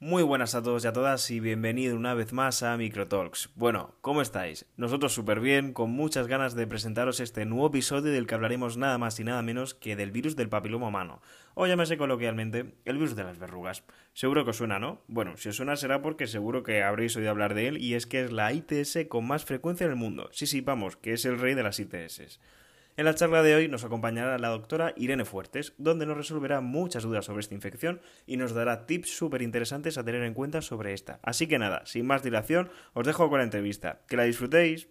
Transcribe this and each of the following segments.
Muy buenas a todos y a todas y bienvenido una vez más a Microtalks. Bueno, ¿cómo estáis? Nosotros súper bien, con muchas ganas de presentaros este nuevo episodio del que hablaremos nada más y nada menos que del virus del papiloma humano, o llámese coloquialmente el virus de las verrugas. Seguro que os suena, ¿no? Bueno, si os suena será porque seguro que habréis oído hablar de él y es que es la ITS con más frecuencia en el mundo. Sí, sí, vamos, que es el rey de las ITS. En la charla de hoy nos acompañará la doctora Irene Fuertes, donde nos resolverá muchas dudas sobre esta infección y nos dará tips súper interesantes a tener en cuenta sobre esta. Así que nada, sin más dilación, os dejo con la entrevista. Que la disfrutéis.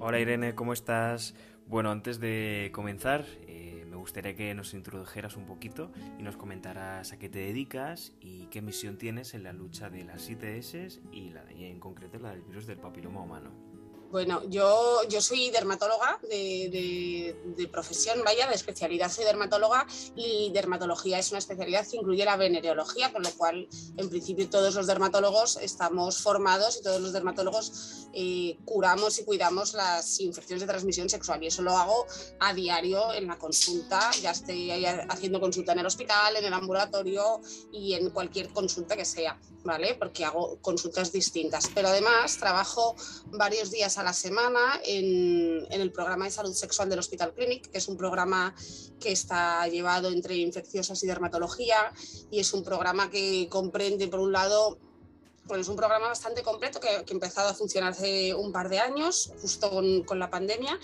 Hola Irene, ¿cómo estás? Bueno, antes de comenzar, gustaría que nos introdujeras un poquito y nos comentaras a qué te dedicas y qué misión tienes en la lucha de las ITS y, la, y en concreto la del virus del papiloma humano. Bueno, yo, yo soy dermatóloga de, profesión, vaya, de especialidad. Soy dermatóloga y dermatología es una especialidad que incluye la venereología, con lo cual en principio todos los dermatólogos estamos formados y todos los dermatólogos eh, curamos y cuidamos las infecciones de transmisión sexual. Y eso lo hago a diario en la consulta, ya estoy haciendo consulta en el hospital, en el ambulatorio y en cualquier consulta que sea, ¿vale? Porque hago consultas distintas, pero además trabajo varios días a la semana en, el programa de salud sexual del Hospital Clinic, que es un programa que está llevado entre infecciosas y dermatología y es un programa que comprende, por un lado, pues es un programa bastante completo que, ha empezado a funcionar hace un par de años, justo con, con la pandemia,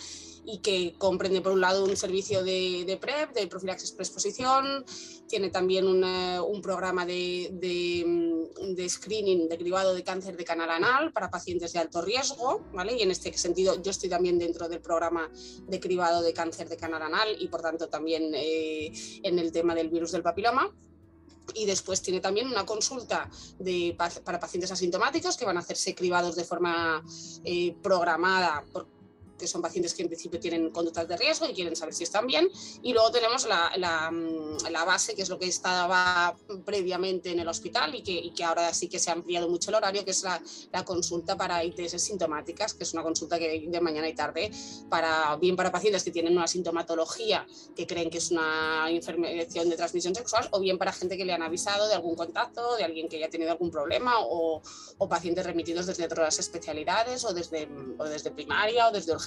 y que comprende por un lado un servicio de, de PrEP, de profilaxis preexposición, tiene también un programa de, de, screening de cribado de cáncer de canal anal para pacientes de alto riesgo, ¿vale? Y en este sentido yo estoy también dentro del programa de cribado de cáncer de canal anal y por tanto también eh, en el tema del virus del papiloma y después tiene también una consulta para pacientes asintomáticos que van a hacerse cribados de forma eh, programada que son pacientes que en principio tienen conductas de riesgo y quieren saber si están bien. Y luego tenemos la, la, mm, la base, que es lo que estaba previamente en el hospital y que, y que, ahora sí que se ha ampliado mucho el horario, que es la, la, consulta para ITS sintomáticas, que es una consulta que de mañana y tarde, para, bien para pacientes que tienen una sintomatología que creen que es una infección de transmisión sexual, o bien para gente que le han avisado de algún contacto, de alguien que haya tenido algún problema, o, o pacientes remitidos desde otras especialidades, o desde, o desde primaria, o desde urgencia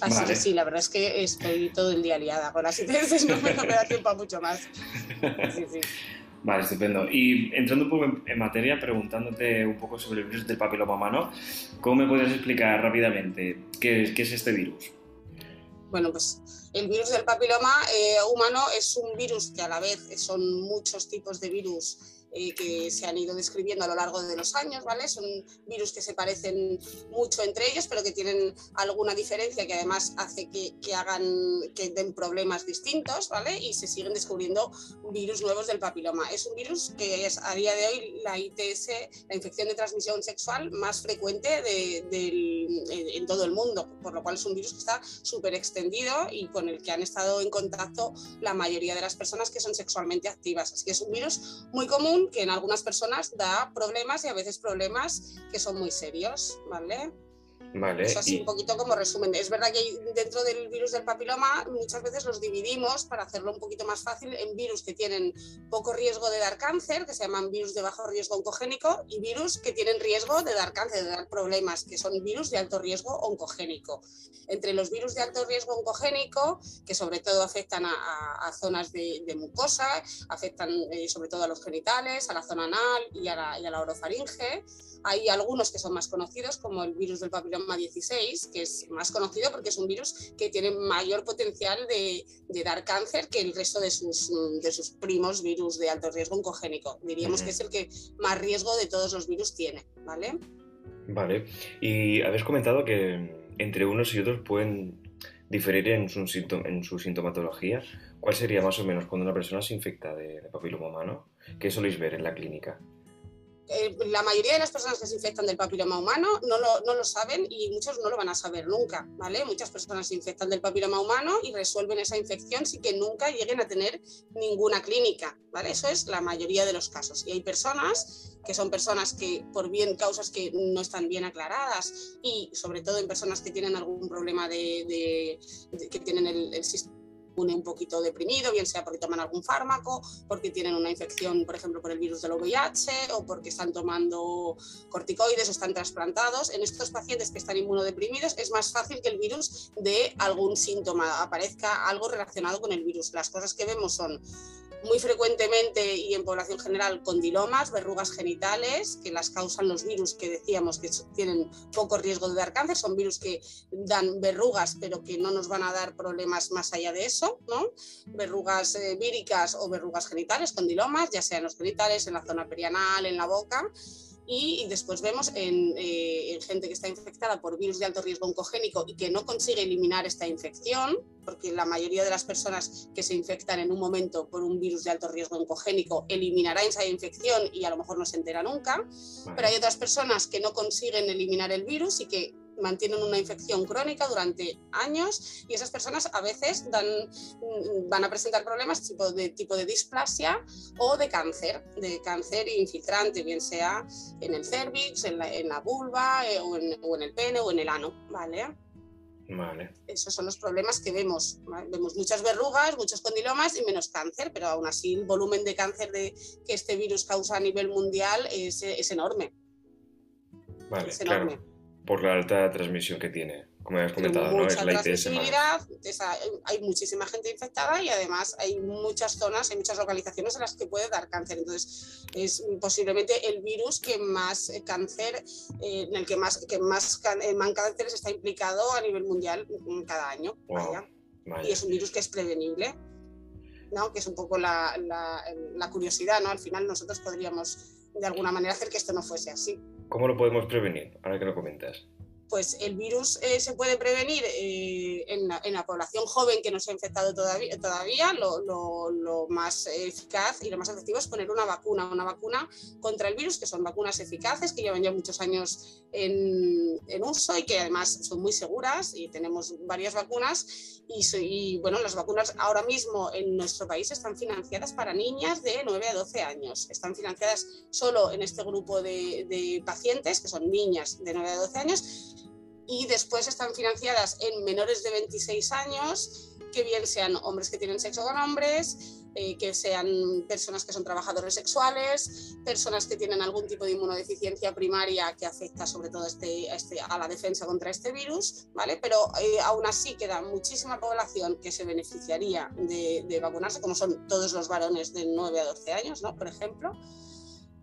Así que sí, la verdad es que estoy todo el día liada con las ITS, no me, da tiempo a mucho más. Vale, estupendo. Y entrando un poco en, materia, preguntándote un poco sobre el virus del papiloma humano, ¿cómo me puedes explicar rápidamente qué, qué es este virus? Bueno, pues el virus del papiloma eh, humano es un virus que a la vez son muchos tipos de virus eh, que se han ido describiendo a lo largo de los años, ¿vale? Son virus que se parecen mucho entre ellos, pero que tienen alguna diferencia que además hace que, hagan, que den problemas distintos, ¿vale? Y se siguen descubriendo virus nuevos del papiloma. Es un virus que es a día de hoy la ITS, la infección de transmisión sexual más frecuente de, de, en todo el mundo, por lo cual es un virus que está súper extendido y con el que han estado en contacto la mayoría de las personas que son sexualmente activas. Así que es un virus muy común que en algunas personas da problemas y a veces problemas que son muy serios, ¿vale? Vale. Eso así un poquito como resumen. Es verdad que dentro del virus del papiloma muchas veces los dividimos para hacerlo un poquito más fácil en virus que tienen poco riesgo de dar cáncer, que se llaman virus de bajo riesgo oncogénico, y virus que tienen riesgo de dar cáncer, de dar problemas, que son virus de alto riesgo oncogénico. Entre los virus de alto riesgo oncogénico, que sobre todo afectan a, zonas de, mucosa, afectan eh, sobre todo a los genitales, a la zona anal y a la, y a la orofaringe, hay algunos que son más conocidos, como el virus del papiloma 16, que es más conocido porque es un virus que tiene mayor potencial de, dar cáncer que el resto de sus, de sus primos virus de alto riesgo oncogénico. Diríamos que es el que más riesgo de todos los virus tiene, ¿vale? Vale. Y habéis comentado que entre unos y otros pueden diferir en su, en su sintomatología. ¿Cuál sería más o menos cuando una persona se infecta de, de papiloma humano? ¿Qué soléis ver en la clínica? Eh, la mayoría de las personas que se infectan del papiloma humano no lo, no lo, saben y muchos no lo van a saber nunca, ¿vale? Muchas personas se infectan del papiloma humano y resuelven esa infección sin que nunca lleguen a tener ninguna clínica, ¿vale? Eso es la mayoría de los casos. Y hay personas que son personas que por bien causas que no están bien aclaradas y sobre todo en personas que tienen algún problema de, que tienen el, el sistema un poquito deprimido, bien sea porque toman algún fármaco, porque tienen una infección, por ejemplo, por el virus del VIH o porque están tomando corticoides o están trasplantados. En estos pacientes que están inmunodeprimidos es más fácil que el virus de algún síntoma, aparezca algo relacionado con el virus. Las cosas que vemos son muy frecuentemente y en población general condilomas, verrugas genitales, que las causan los virus que decíamos que tienen poco riesgo de dar cáncer, son virus que dan verrugas pero que no nos van a dar problemas más allá de eso, ¿no? Verrugas eh, víricas o verrugas genitales, condilomas, ya sea en los genitales, en la zona perianal, en la boca y después vemos eh, en, gente que está infectada por virus de alto riesgo oncogénico y que no consigue eliminar esta infección, porque la mayoría de las personas que se infectan en un momento por un virus de alto riesgo oncogénico eliminará esa infección y a lo mejor no se entera nunca, pero hay otras personas que no consiguen eliminar el virus y que mantienen una infección crónica durante años y esas personas a veces dan, mm, van a presentar problemas tipo de, tipo de displasia o de cáncer, de cáncer infiltrante, bien sea en el cervix, en la, vulva eh, o, en, el pene o en el ano, ¿vale? Vale. Esos son los problemas que vemos. Vemos muchas verrugas, muchos condilomas y menos cáncer, pero aún así el volumen de cáncer de, que este virus causa a nivel mundial es, enorme. Vale, es enorme por la alta transmisión que tiene. Como has comentado, ¿no? Es la ITS hay muchísima gente infectada y además hay muchas zonas, hay muchas localizaciones en las que puede dar cáncer. Entonces, es posiblemente el virus que más eh, cáncer, eh, en el que más, que más, eh, cánceres está implicado a nivel mundial mm, cada año. Y es un virus que es prevenible. ¿no? que es un poco la, la, la curiosidad, ¿no? Al final nosotros podríamos de alguna manera hacer que esto no fuese así. ¿Cómo lo podemos prevenir? Ahora que lo comentas pues el virus eh, se puede prevenir eh, en, la, población joven que no se ha infectado todavía, todavía lo, más eficaz y lo más efectivo es poner una vacuna, una vacuna contra el virus, que son vacunas eficaces, que llevan ya muchos años en, uso y que además son muy seguras y tenemos varias vacunas y, bueno, las vacunas ahora mismo en nuestro país están financiadas para niñas de 9 a 12 años, están financiadas solo en este grupo de, de pacientes, que son niñas de 9 a 12 años, y después están financiadas en menores de 26 años, que bien sean hombres que tienen sexo con hombres, eh, que sean personas que son trabajadores sexuales, personas que tienen algún tipo de inmunodeficiencia primaria que afecta sobre todo este, este, a la defensa contra este virus, ¿vale? Pero eh, aún así queda muchísima población que se beneficiaría de, vacunarse, como son todos los varones de 9 a 12 años, ¿no? Por ejemplo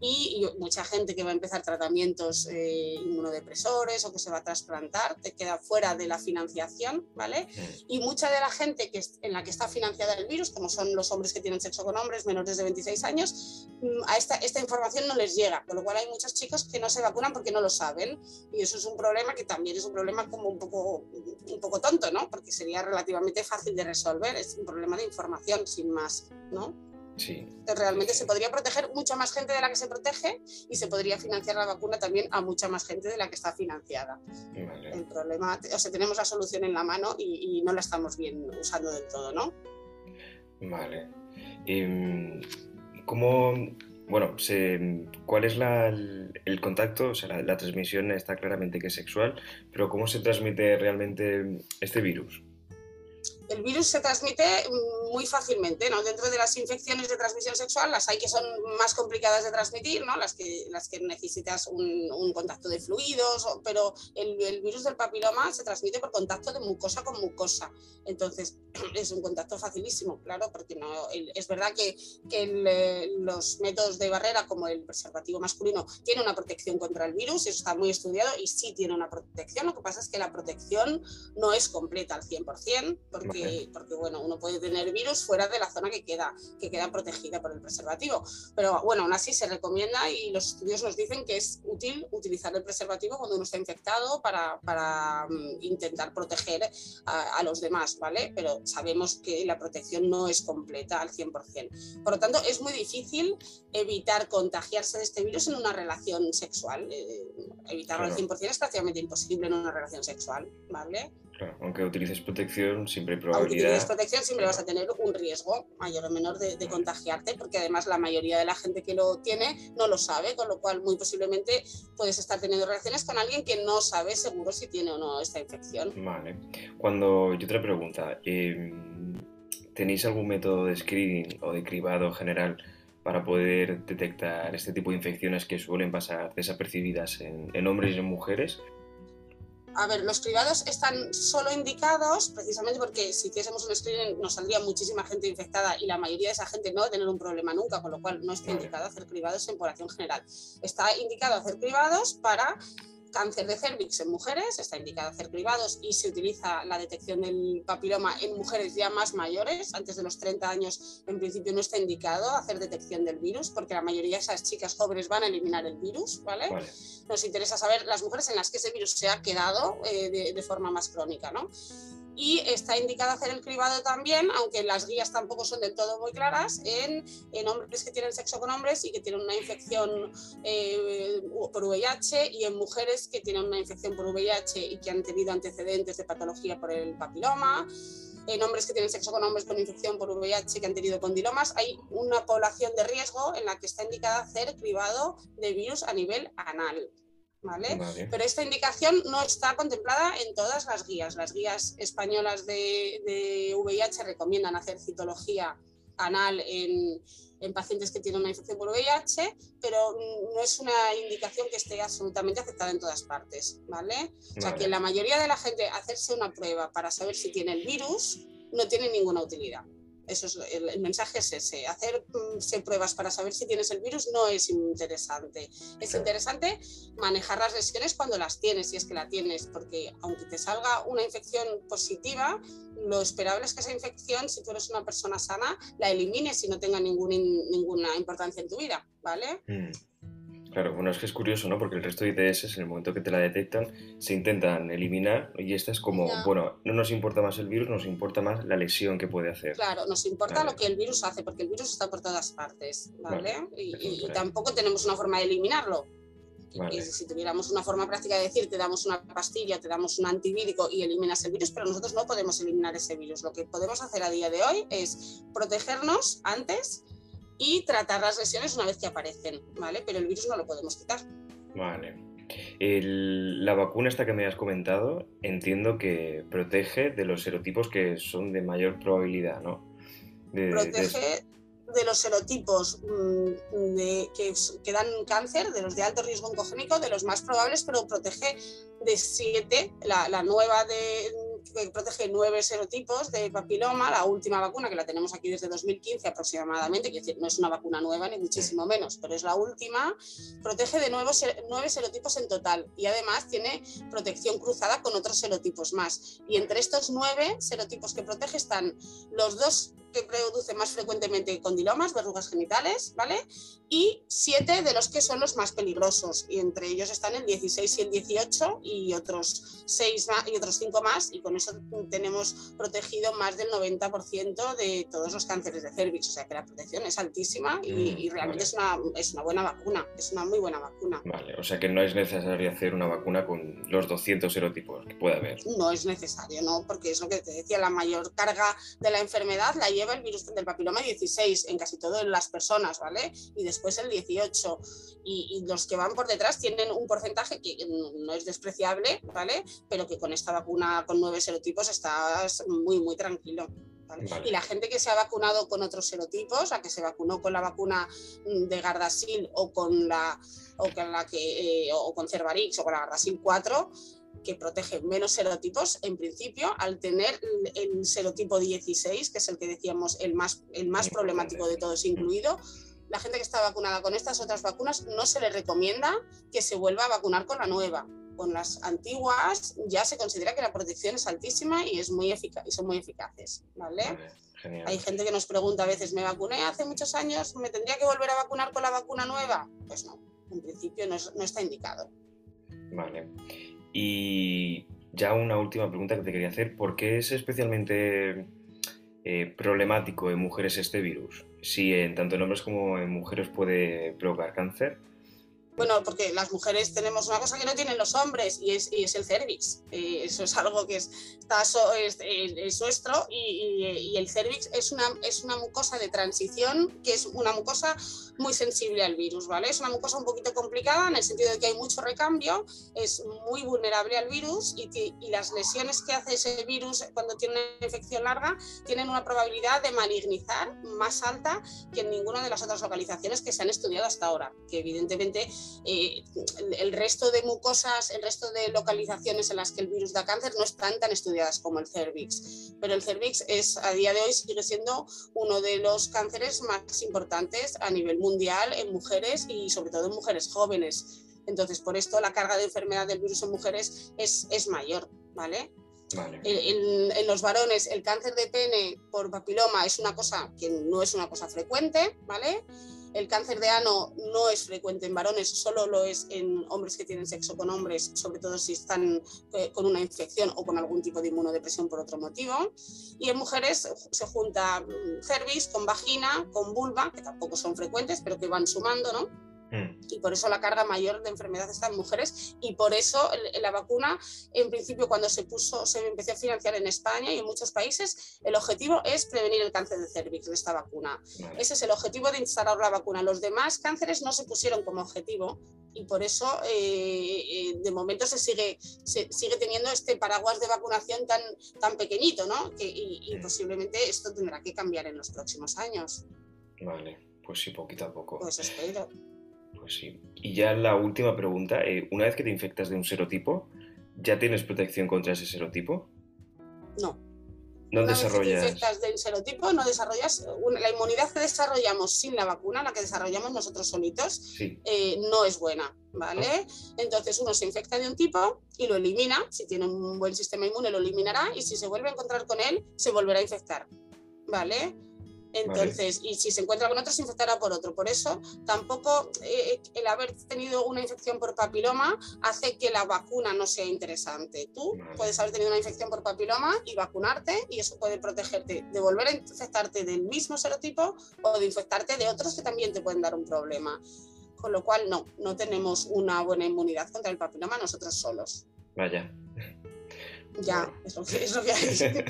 y, mucha gente que va a empezar tratamientos eh, inmunodepresores o que se va a trasplantar, te queda fuera de la financiación, ¿vale? Y mucha de la gente que en la que está financiada el virus, como son los hombres que tienen sexo con hombres menores de 26 años, mm, a esta, esta información no les llega, con lo cual hay muchos chicos que no se vacunan porque no lo saben y eso es un problema que también es un problema como un poco, un poco tonto, ¿no? Porque sería relativamente fácil de resolver, es un problema de información sin más, ¿no? Realmente se podría proteger mucha más gente de la que se protege y se podría financiar la vacuna también a mucha más gente de la que está financiada. El problema, o sea, tenemos la solución en la mano y, no la estamos bien usando del todo, ¿no? Vale. ¿Y mm, cómo, bueno, ¿cuál es el, contacto? O sea, la transmisión está claramente que es sexual, pero ¿cómo se transmite realmente este virus? El virus se transmite muy fácilmente, ¿no? Dentro de las infecciones de transmisión sexual, las hay que son más complicadas de transmitir, ¿no? Las que, las que necesitas un, contacto de fluidos, pero el, virus del papiloma se transmite por contacto de mucosa con mucosa. Entonces, es un contacto facilísimo, claro, porque no, es verdad que, que los métodos de barrera, como el preservativo masculino, tiene una protección contra el virus, eso está muy estudiado y sí tiene una protección. Lo que pasa es que la protección no es completa al 100%, porque porque, porque bueno, uno puede tener virus fuera de la zona que queda, que queda protegida por el preservativo. Pero bueno, aún así se recomienda y los estudios nos dicen que es útil utilizar el preservativo cuando uno está infectado para, para mm, intentar proteger a, a, los demás, ¿vale? Pero sabemos que la protección no es completa al 100%. Por lo tanto, es muy difícil evitar contagiarse de este virus en una relación sexual. Eh, evitarlo claro. al 100% es prácticamente imposible en una relación sexual, ¿vale? Claro, aunque utilices protección, siempre hay probabilidad. Aunque utilices protección, siempre vas a tener un riesgo mayor o menor de, de, contagiarte, porque además la mayoría de la gente que lo tiene no lo sabe, con lo cual muy posiblemente puedes estar teniendo relaciones con alguien que no sabe seguro si tiene o no esta infección. Vale. Cuando yo otra pregunta, eh, ¿tenéis algún método de screening o de cribado general para poder detectar este tipo de infecciones que suelen pasar desapercibidas en, en hombres y en mujeres? A ver, los cribados están solo indicados precisamente porque si hiciésemos un screening nos saldría muchísima gente infectada y la mayoría de esa gente no va a tener un problema nunca, con lo cual no está indicado hacer cribados en población general. Está indicado hacer cribados para cáncer de cervix en mujeres, está indicado hacer cribados y se utiliza la detección del papiloma en mujeres ya más mayores, antes de los 30 años en principio no está indicado hacer detección del virus porque la mayoría de esas chicas jóvenes van a eliminar el virus, ¿vale? vale. Nos interesa saber las mujeres en las que ese virus se ha quedado eh, de, de, forma más crónica, ¿no? Y está indicado hacer el cribado también, aunque las guías tampoco son del todo muy claras, en, hombres que tienen sexo con hombres y que tienen una infección eh, por VIH y en mujeres que tienen una infección por VIH y que han tenido antecedentes de patología por el papiloma en hombres que tienen sexo con hombres con infección por VIH que han tenido condilomas, hay una población de riesgo en la que está indicada hacer cribado de virus a nivel anal. ¿Vale? ¿vale? Pero esta indicación no está contemplada en todas las guías. Las guías españolas de, de VIH recomiendan hacer citología anal en, en, pacientes que tienen una infección por VIH, pero no es una indicación que esté absolutamente aceptada en todas partes, ¿vale? vale. O sea que la mayoría de la gente hacerse una prueba para saber si tiene el virus no tiene ninguna utilidad. Eso es, el, el, mensaje es ese. Hacerse mm, pruebas para saber si tienes el virus no es interesante. Es interesante manejar las lesiones cuando las tienes, si es que la tienes, porque aunque te salga una infección positiva, lo esperable es que esa infección, si tú eres una persona sana, la elimines y no tenga ningún, ninguna importancia en tu vida, ¿vale? Mm. Claro, bueno, es que es curioso, ¿no? Porque el resto de ITS, en el momento que te la detectan, se intentan eliminar y esta es como, no. bueno, no nos importa más el virus, nos importa más la lesión que puede hacer. Claro, nos importa vale. lo que el virus hace, porque el virus está por todas partes, ¿vale? vale. Y, y, y, tampoco tenemos una forma de eliminarlo. Vale. Si tuviéramos una forma práctica de decir, te damos una pastilla, te damos un antivírico y eliminas el virus, pero nosotros no podemos eliminar ese virus. Lo que podemos hacer a día de hoy es protegernos antes y tratar las lesiones una vez que aparecen, ¿vale? Pero el virus no lo podemos quitar. Vale. El, la vacuna esta que me has comentado, entiendo que protege de los serotipos que son de mayor probabilidad, ¿no? De, protege de... de... los serotipos mmm, de, que, que, dan cáncer, de los de alto riesgo oncogénico, de los más probables, pero protege de siete, la, la nueva de, que protege nueve serotipos de papiloma, la última vacuna que la tenemos aquí desde 2015 aproximadamente, que no es una vacuna nueva ni muchísimo menos, pero es la última, protege de nuevo nueve serotipos en total y además tiene protección cruzada con otros serotipos más. Y entre estos nueve serotipos que protege están los dos que producen más frecuentemente condilomas, verrugas genitales, ¿vale? Y siete de los que son los más peligrosos, y entre ellos están el 16 y el 18 y otros seis y otros cinco más, y con eso tenemos protegido más del 90% de todos los cánceres de cervix, o sea que la protección es altísima y, mm, y realmente vale. es, una, es una buena vacuna, es una muy buena vacuna. Vale, o sea que no es necesario hacer una vacuna con los 200 serotipos que puede haber. No es necesario, ¿no? Porque es lo que te decía, la mayor carga de la enfermedad la lleva el virus del papiloma 16 en casi todas las personas, ¿vale? Y después el 18. Y, y, los que van por detrás tienen un porcentaje que no es despreciable, ¿vale? Pero que con esta vacuna con nueve serotipos estás muy, muy tranquilo. ¿vale? Vale. Y la gente que se ha vacunado con otros serotipos, la que se vacunó con la vacuna de Gardasil o con la, o con la que, eh, o con Cervarix o con la Gardasil 4, que protege menos serotipos, en principio, al tener el serotipo 16, que es el que decíamos el más, el más problemático de todos incluido, la gente que está vacunada con estas otras vacunas no se le recomienda que se vuelva a vacunar con la nueva, con las antiguas ya se considera que la protección es altísima y, es muy eficaz, y son muy eficaces. ¿vale? Hay gente que nos pregunta a veces, me vacuné hace muchos años, ¿me tendría que volver a vacunar con la vacuna nueva? Pues no, en principio no, no está indicado. Vale. Y ya una última pregunta que te quería hacer, ¿por qué es especialmente eh, problemático en mujeres este virus? Si en tanto en hombres como en mujeres puede provocar cáncer. Bueno, porque las mujeres tenemos una cosa que no tienen los hombres y es, es el cervix. Eh, eso es algo que es, está es, nuestro y, el cervix es una, es una mucosa de transición que es una mucosa muy sensible al virus, ¿vale? Es una mucosa un poquito complicada en el sentido de que hay mucho recambio, es muy vulnerable al virus y, y las lesiones que hace ese virus cuando tiene una infección larga tienen una probabilidad de malignizar más alta que en ninguna de las otras localizaciones que se han estudiado hasta ahora, que evidentemente eh, el resto de mucosas, el resto de localizaciones en las que el virus da cáncer no están tan estudiadas como el cervix, pero el cervix es a día de hoy sigue siendo uno de los cánceres más importantes a nivel mundial en mujeres y sobre todo en mujeres jóvenes. Entonces, por esto la carga de enfermedad del virus en mujeres es, es mayor, ¿vale? En, en, los varones el cáncer de pene por papiloma es una cosa que no es una cosa frecuente, ¿vale? El cáncer de ano no es frecuente en varones, solo lo es en hombres que tienen sexo con hombres, sobre todo si están eh, con una infección o con algún tipo de inmunodepresión por otro motivo. Y en mujeres se junta mm, cervix con vagina, con vulva, que tampoco son frecuentes, pero que van sumando, ¿no? Mm. Y por eso la carga mayor de enfermedad está en mujeres y por eso la vacuna, en principio, cuando se puso, se empezó a financiar en España y en muchos países, el objetivo es prevenir el cáncer de cervix de esta vacuna. Ese es el objetivo de instalar la vacuna. Los demás cánceres no se pusieron como objetivo y por eso eh, eh, de momento se sigue, se sigue teniendo este paraguas de vacunación tan, tan pequeñito, ¿no? Que, y, posiblemente esto tendrá que cambiar en los próximos años. Vale, pues sí, poquito a poco. Pues espero. Pues sí. Y ya la última pregunta, eh, una vez que te infectas de un serotipo, ¿ya tienes protección contra ese serotipo? No. No desarrollas. Vez te infectas de un serotipo, no desarrollas. la inmunidad que desarrollamos sin la vacuna, la que desarrollamos nosotros solitos, eh, no es buena, ¿vale? Ah. Entonces uno se infecta de un tipo y lo elimina. Si tiene un buen sistema inmune, lo eliminará y si se vuelve a encontrar con él, se volverá a infectar, ¿vale? Entonces, y si se encuentra con otro, se infectará por otro. Por eso, tampoco eh, el haber tenido una infección por papiloma hace que la vacuna no sea interesante. Tú puedes haber tenido una infección por papiloma y vacunarte, y eso puede protegerte de volver a infectarte del mismo serotipo o de infectarte de otros que también te pueden dar un problema. Con lo cual, no, no tenemos una buena inmunidad contra el papiloma nosotros solos. Vaya. Ya, es lo que, es lo que hay.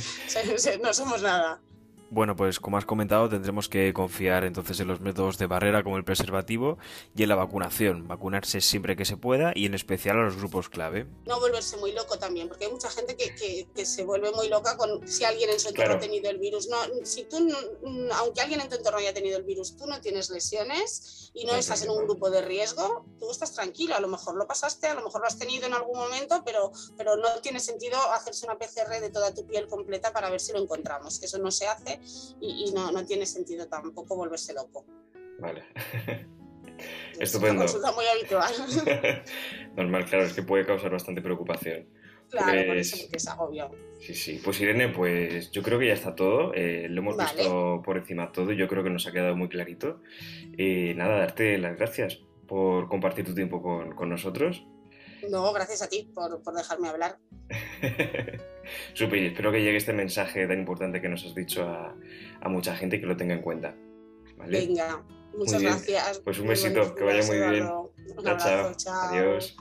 no somos nada. Bueno, pues como has comentado, tendremos que confiar entonces en los métodos de barrera como el preservativo y en la vacunación. Vacunarse siempre que se pueda y en especial a los grupos clave. No volverse muy loco también, porque hay mucha gente que, que, se vuelve muy loca con si alguien en su entorno ha tenido el virus. No, si tú, aunque alguien en tu entorno haya tenido el virus, tú no tienes lesiones y no estás en un grupo de riesgo, tú estás tranquilo. A lo mejor lo pasaste, a lo mejor lo has tenido en algún momento, pero, pero no tiene sentido hacerse una PCR de toda tu piel completa para ver si lo encontramos. Eso no se hace y, no, no, tiene sentido tampoco volverse loco. Vale. Estupendo. Es una consulta muy habitual. Normal, claro, es que puede causar bastante preocupación. Claro, por eso pues es agobio. Sí, sí. Pues Irene, pues yo creo que ya está todo. Eh, lo hemos visto por encima todo y yo creo que nos ha quedado muy clarito. Y nada, darte las gracias por compartir tu tiempo con, con nosotros. No, gracias a ti por, por dejarme hablar. Super, espero que llegue este mensaje tan importante que nos has dicho a, a mucha gente y que lo tenga en cuenta. Venga, muchas gracias. Pues un besito, que vaya muy bien. Un abrazo, chao. Adiós.